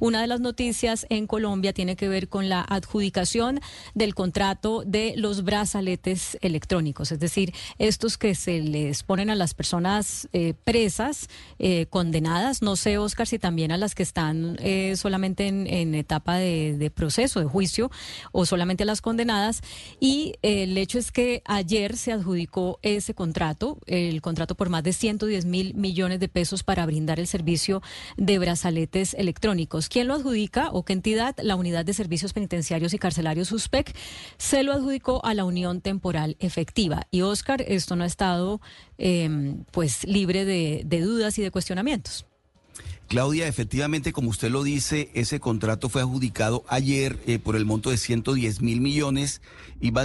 Una de las noticias en Colombia tiene que ver con la adjudicación del contrato de los brazaletes electrónicos, es decir, estos que se les ponen a las personas eh, presas, eh, condenadas, no sé, Oscar, si también a las que están eh, solamente en, etapa de, de, proceso, de juicio, o solamente a las condenadas. Y el hecho es que ayer se adjudicó ese contrato, el contrato por más de 110 mil millones de pesos para brindar el servicio de brazaletes electrónicos. ¿Quién lo adjudica o qué entidad? La Unidad de Servicios Penitenciarios y Carcelarios USPEC se lo adjudicó a la Unión Temporal Efectiva. Y Oscar, esto no ha estado em, pues libre de, de dudas y de cuestionamientos. Claudia, efectivamente, como usted lo dice, ese contrato fue adjudicado ayer eh, por el monto de 110 mil millones y va,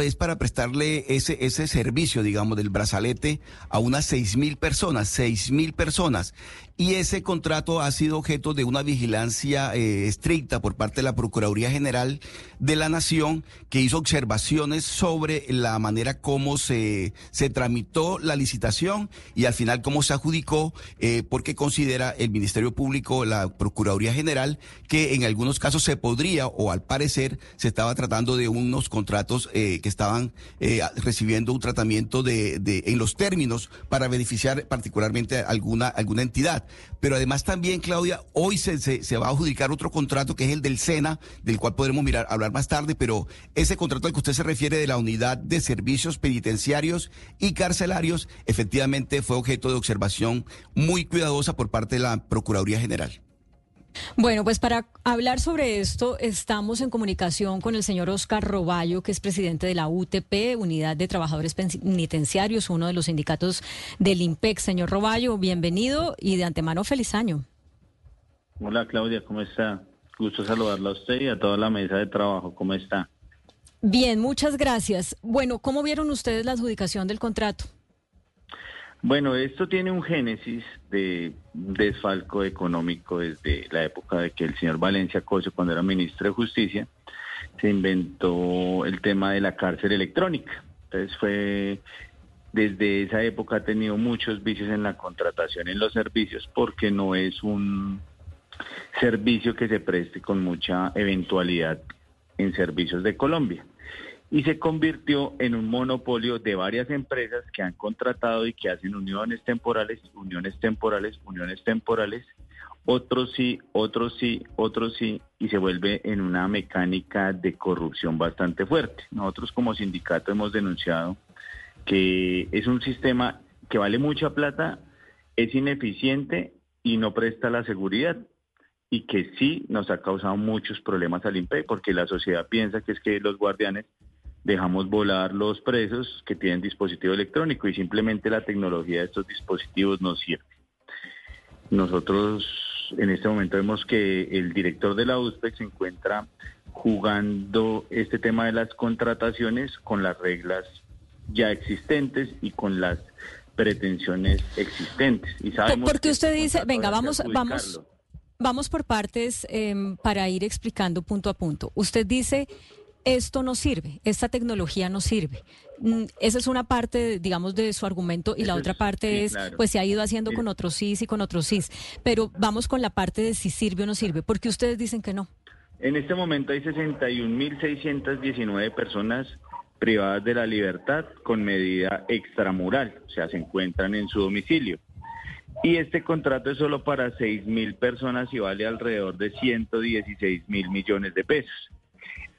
es para prestarle ese, ese servicio, digamos, del brazalete a unas 6 mil personas, 6 mil personas. Y ese contrato ha sido objeto de una vigilancia eh, estricta por parte de la Procuraduría General de la Nación, que hizo observaciones sobre la manera como se, se tramitó la licitación y al final cómo se adjudicó, eh, porque considera el Ministerio Público, la Procuraduría General, que en algunos casos se podría, o al parecer se estaba tratando de unos contratos eh, que estaban eh, recibiendo un tratamiento de, en los términos para beneficiar particularmente alguna, alguna entidad. Pero además también, Claudia, hoy se, se, va a adjudicar otro contrato que es el del SENA, del cual podremos mirar, hablar más tarde, pero ese contrato al que usted se refiere de la unidad de servicios penitenciarios y carcelarios, efectivamente fue objeto de observación muy cuidadosa por parte de la Procuraduría General. Bueno, pues para hablar sobre esto estamos en comunicación con el señor Oscar Roballo, que es presidente de la UTP, Unidad de Trabajadores Penitenciarios, uno de los sindicatos del IMPEC. Señor Roballo, bienvenido y de antemano feliz año. Hola Claudia, ¿cómo está? Gusto saludarla a usted y a toda la mesa de trabajo. ¿Cómo está? Bien, muchas gracias. Bueno, ¿cómo vieron ustedes la adjudicación del contrato? Bueno, esto tiene un génesis de desfalco económico desde la época de que el señor Valencia Cosio, cuando era ministro de Justicia, se inventó el tema de la cárcel electrónica. Entonces fue, desde esa época ha tenido muchos vicios en la contratación en los servicios porque no es un servicio que se preste con mucha eventualidad en servicios de Colombia y se convirtió en un monopolio de varias empresas que han contratado y que hacen uniones temporales, uniones temporales, uniones temporales, otros sí, otros sí, otros sí, y se vuelve en una mecánica de corrupción bastante fuerte. Nosotros como sindicato hemos denunciado que es un sistema que vale mucha plata, es ineficiente y no presta la seguridad y que sí nos ha causado muchos problemas al INPE porque la sociedad piensa que es que los guardianes dejamos volar los presos que tienen dispositivo electrónico y simplemente la tecnología de estos dispositivos no sirve. Nosotros en este momento vemos que el director de la USPEC se encuentra jugando este tema de las contrataciones con las reglas ya existentes y con las pretensiones existentes. Y sabemos Porque usted dice, venga, vamos, vamos, vamos por partes em, para ir explicando punto a punto. Usted dice esto no sirve, esta tecnología no sirve. Mm, esa es una parte, digamos, de su argumento y la otra parte es, pues se ha ido haciendo con otros SIS y con otros SIS. Pero vamos con la parte de si sirve o no sirve, porque ustedes dicen que no. En este momento hay 61.619 personas privadas de la libertad con medida extramural, o sea, se encuentran en su domicilio. Y este contrato es solo para 6.000 personas y vale alrededor de 116 mil millones de pesos.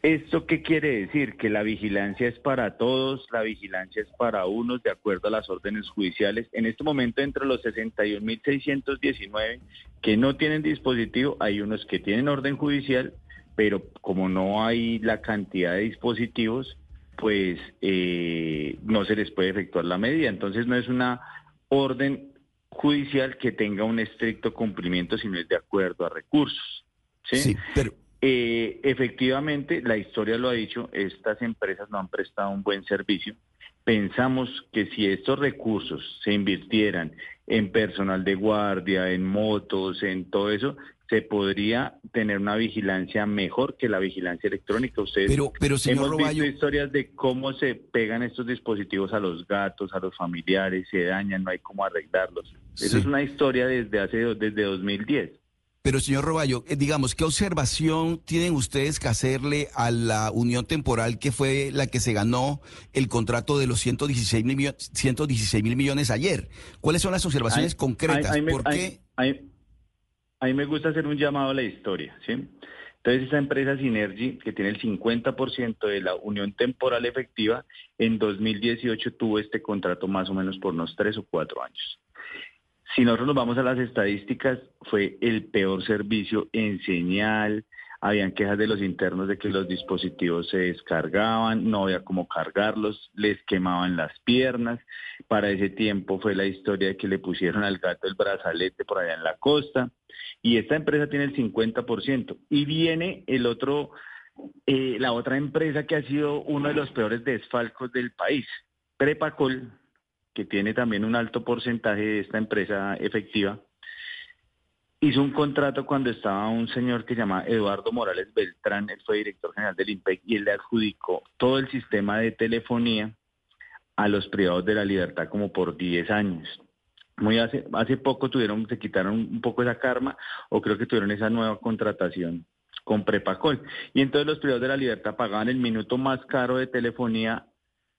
¿Esto qué quiere decir? Que la vigilancia es para todos, la vigilancia es para unos de acuerdo a las órdenes judiciales. En este momento, entre los 61.619 que no tienen dispositivo, hay unos que tienen orden judicial, pero como no hay la cantidad de dispositivos, pues eh, no se les puede efectuar la medida. Entonces no es una orden judicial que tenga un estricto cumplimiento, sino es de acuerdo a recursos. Sí, sí pero eh, efectivamente, la historia lo ha dicho, estas empresas no han prestado un buen servicio. Pensamos que si estos recursos se invirtieran en personal de guardia, en motos, en todo eso, se podría tener una vigilancia mejor que la vigilancia electrónica. Ustedes pero, pero señor hemos visto historias de cómo se pegan estos dispositivos a los gatos, a los familiares, se dañan, no hay cómo arreglarlos. Esa es una historia desde hace desde 2010. Pero, señor Roballo, eh, digamos, ¿qué observación tienen ustedes que hacerle a la unión temporal que fue la que se ganó el contrato de los 116 mil, 116 mil millones ayer? ¿Cuáles son las observaciones concretas? ¿Por qué? a mí me gusta hacer un llamado a la historia, ¿sí? Entonces, esa empresa Synergy, que tiene el 50% de la unión temporal efectiva, en 2018 tuvo este contrato más o menos por unos tres o cuatro años. Si nosotros nos vamos a las estadísticas, fue el peor servicio en señal, habían quejas de los internos de que los dispositivos se descargaban, no había cómo cargarlos, les quemaban las piernas. Para ese tiempo fue la historia de que le pusieron al gato el brazalete por allá en la costa. Y esta empresa tiene el 50%. Y viene el otro, eh, la otra empresa que ha sido uno de los peores desfalcos del país, Prepacol, que tiene también un alto porcentaje de esta empresa efectiva, hizo un contrato cuando estaba un señor que se llama Eduardo Morales Beltrán, él fue director general del IMPEC y él le adjudicó todo el sistema de telefonía a los privados de la libertad como por 10 años. Muy hace, hace poco tuvieron, se quitaron un poco esa karma o creo que tuvieron esa nueva contratación con Prepacol. Y entonces los privados de la libertad pagaban el minuto más caro de telefonía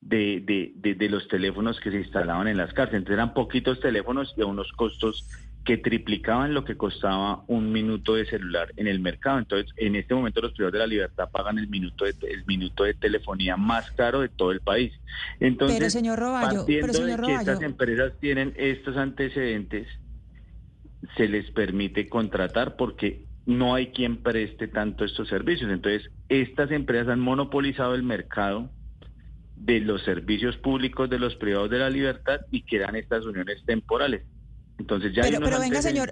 de, de, de, los teléfonos que se instalaban en las cárceles. Entonces eran poquitos teléfonos y a unos costos que triplicaban lo que costaba un minuto de celular en el mercado. Entonces, en este momento los privados de la libertad pagan el minuto de, el minuto de telefonía más caro de todo el país. Entonces, pero señor Roballo, partiendo señor de que estas empresas tienen estos antecedentes, se les permite contratar porque no hay quien preste tanto estos servicios. Entonces, estas empresas han monopolizado el mercado de los servicios públicos de los privados de la libertad y crean estas uniones temporales. Entonces ya pero, pero venga, señor,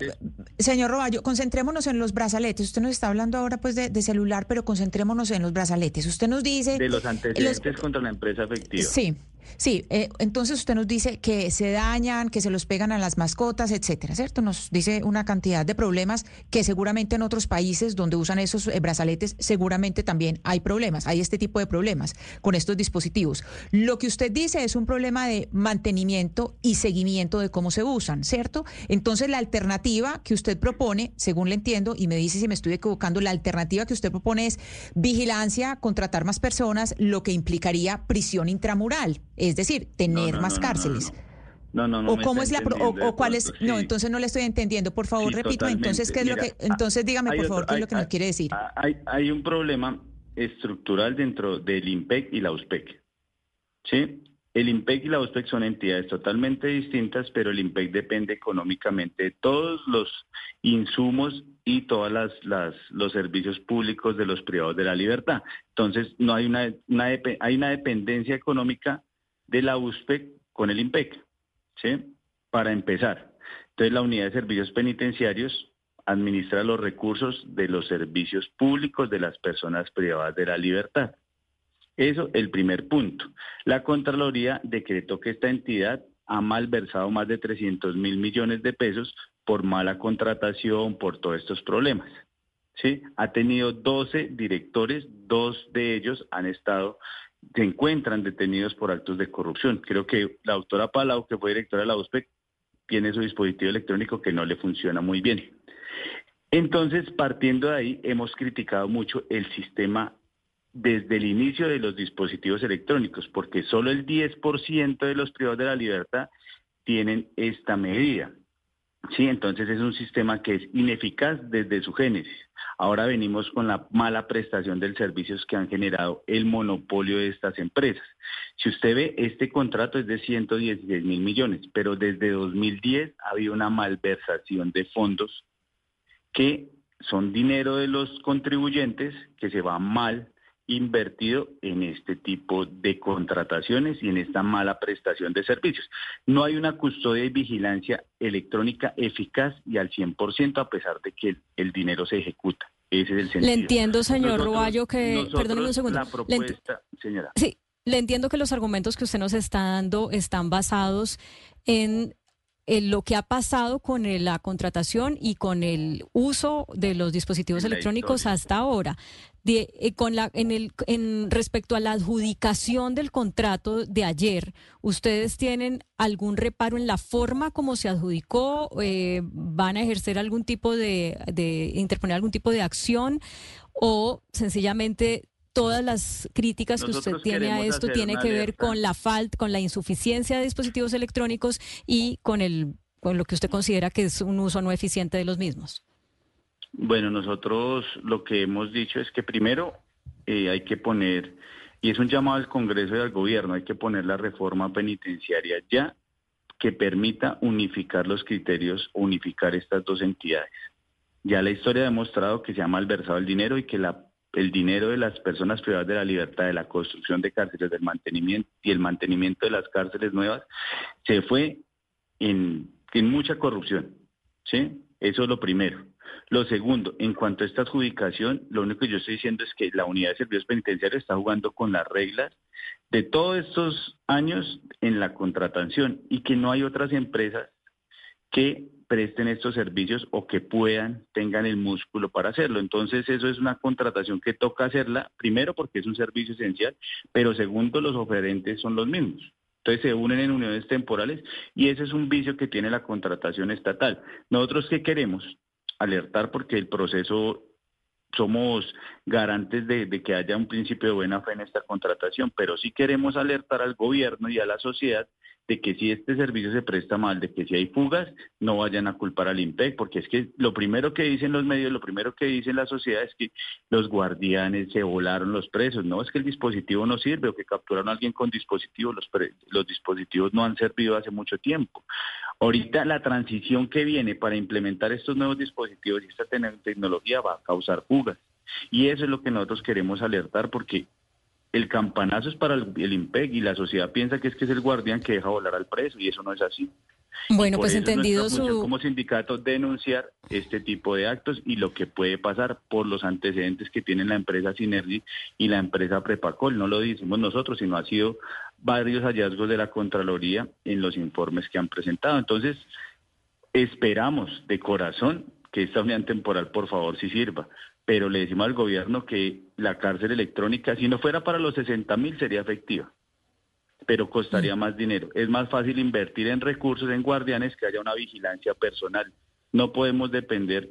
señor Roballo, concentrémonos en los brazaletes. Usted nos está hablando ahora pues de, celular, pero concentrémonos en los brazaletes. Usted nos dice... De los antecedentes contra la empresa efectiva. Sí, Sí, eh, entonces usted nos dice que se dañan, que se los pegan a las mascotas, etcétera, ¿cierto? Nos dice una cantidad de problemas que seguramente en otros países donde usan esos eh, brazaletes seguramente también hay problemas, hay este tipo de problemas con estos dispositivos. Lo que usted dice es un problema de mantenimiento y seguimiento de cómo se usan, ¿cierto? Entonces la alternativa que usted propone, según le entiendo, y me dice si me estoy equivocando, la alternativa que usted propone es vigilancia, contratar más personas, lo que implicaría prisión intramural es decir, tener más cárceles. No, no, no. o cómo es la o, cuál es no, entonces no le estoy entendiendo. Por favor, repito, entonces qué es lo que entonces dígame por favor qué es lo que nos quiere decir. Hay hay un problema estructural dentro del IMPEC y la USPEC. ¿Sí? El IMPEC y la USPEC son entidades totalmente distintas, pero el IMPEC depende económicamente de todos los insumos y todos las, las, los servicios públicos de los privados de la libertad. Entonces, no hay una, una hay una dependencia económica de la USPEC con el IMPEC, ¿sí? Para empezar. Entonces, la Unidad de Servicios Penitenciarios administra los recursos de los servicios públicos de las personas privadas de la libertad. Eso, el primer punto. La Contraloría decretó que esta entidad ha malversado más de 300 mil millones de pesos por mala contratación, por todos estos problemas. ¿Sí? Ha tenido 12 directores, dos de ellos han estado se encuentran detenidos por actos de corrupción. Creo que la doctora Palau, que fue directora de la USPEC, tiene su dispositivo electrónico que no le funciona muy bien. Entonces, partiendo de ahí, hemos criticado mucho el sistema desde el inicio de los dispositivos electrónicos, porque solo el 10% de los privados de la libertad tienen esta medida. Sí, entonces es un sistema que es ineficaz desde su génesis. Ahora venimos con la mala prestación de servicios que han generado el monopolio de estas empresas. Si usted ve, este contrato es de 116 mil millones, pero desde 2010 ha habido una malversación de fondos que son dinero de los contribuyentes que se va mal invertido en este tipo de contrataciones y en esta mala prestación de servicios. No hay una custodia y vigilancia electrónica eficaz y al 100% a pesar de que el, dinero se ejecuta. Ese es el sentido. Le entiendo, señor Roballo, que... Perdóneme un segundo. La propuesta, señora. Sí, le entiendo que los argumentos que usted nos está dando están basados en eh, lo que ha pasado con la contratación y con el uso de los dispositivos electrónicos hasta ahora. Eh, con la, en, el, en respecto a la adjudicación del contrato de ayer, ¿ustedes tienen algún reparo en la forma como se adjudicó? Eh, ¿Van a ejercer algún tipo de, de, interponer algún tipo de acción? ¿O sencillamente todas las críticas que usted tiene a esto tiene que ver con la falta, con la insuficiencia de dispositivos electrónicos y con el con lo que usted considera que es un uso no eficiente de los mismos. Bueno, nosotros lo que hemos dicho es que primero eh, hay que poner, y es un llamado al Congreso y al Gobierno, hay que poner la reforma penitenciaria ya que permita unificar los criterios, unificar estas dos entidades. Ya la historia ha demostrado que se ha malversado el dinero y que la el dinero de las personas privadas de la libertad, de la construcción de cárceles, del mantenimiento y el mantenimiento de las cárceles nuevas, se fue en, mucha corrupción. ¿sí? Eso es lo primero. Lo segundo, en cuanto a esta adjudicación, lo único que yo estoy diciendo es que la unidad de servicios penitenciarios está jugando con las reglas de todos estos años en la contratación y que no hay otras empresas que presten estos servicios o que puedan, tengan el músculo para hacerlo. Entonces, eso es una contratación que toca hacerla, primero porque es un servicio esencial, pero segundo, los oferentes son los mismos. Entonces se unen en uniones temporales y ese es un vicio que tiene la contratación estatal. Nosotros qué queremos? Alertar porque el proceso somos garantes de, de, que haya un principio de buena fe en esta contratación, pero sí queremos alertar al gobierno y a la sociedad de que si este servicio se presta mal, de que si hay fugas, no vayan a culpar al IMPEC, porque es que lo primero que dicen los medios, lo primero que dicen la sociedad es que los guardianes se volaron los presos, no es que el dispositivo no sirve o que capturaron a alguien con dispositivo, los, los dispositivos no han servido hace mucho tiempo. Ahorita la transición que viene para implementar estos nuevos dispositivos y esta tecnología va a causar fugas. Y eso es lo que nosotros queremos alertar porque el campanazo es para el, IMPEC y la sociedad piensa que es que es el guardián que deja volar al preso y eso no es así. Bueno, pues entendido su... Como sindicato denunciar este tipo de actos y lo que puede pasar por los antecedentes que tienen la empresa Synergy y la empresa Prepacol. No lo decimos nosotros, sino ha sido varios hallazgos de la Contraloría en los informes que han presentado. Entonces, esperamos de corazón que esta unión temporal, por favor, sí sirva pero le decimos al gobierno que la cárcel electrónica, si no fuera para los 60 mil, sería efectiva, pero costaría mm. más dinero. Es más fácil invertir en recursos, en guardianes, que haya una vigilancia personal. No podemos depender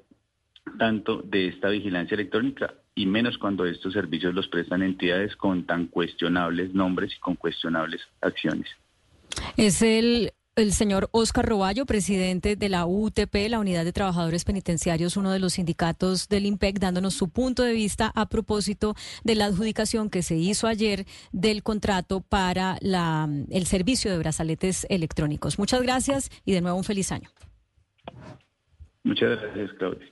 tanto de esta vigilancia electrónica y menos cuando estos servicios los prestan entidades con tan cuestionables nombres y con cuestionables acciones. Es el el señor Oscar Roballo, presidente de la UTP, la Unidad de Trabajadores Penitenciarios, uno de los sindicatos del IMPEC, dándonos su punto de vista a propósito de la adjudicación que se hizo ayer del contrato para la, el servicio de brazaletes electrónicos. Muchas gracias y de nuevo un feliz año. Muchas gracias, Claudia.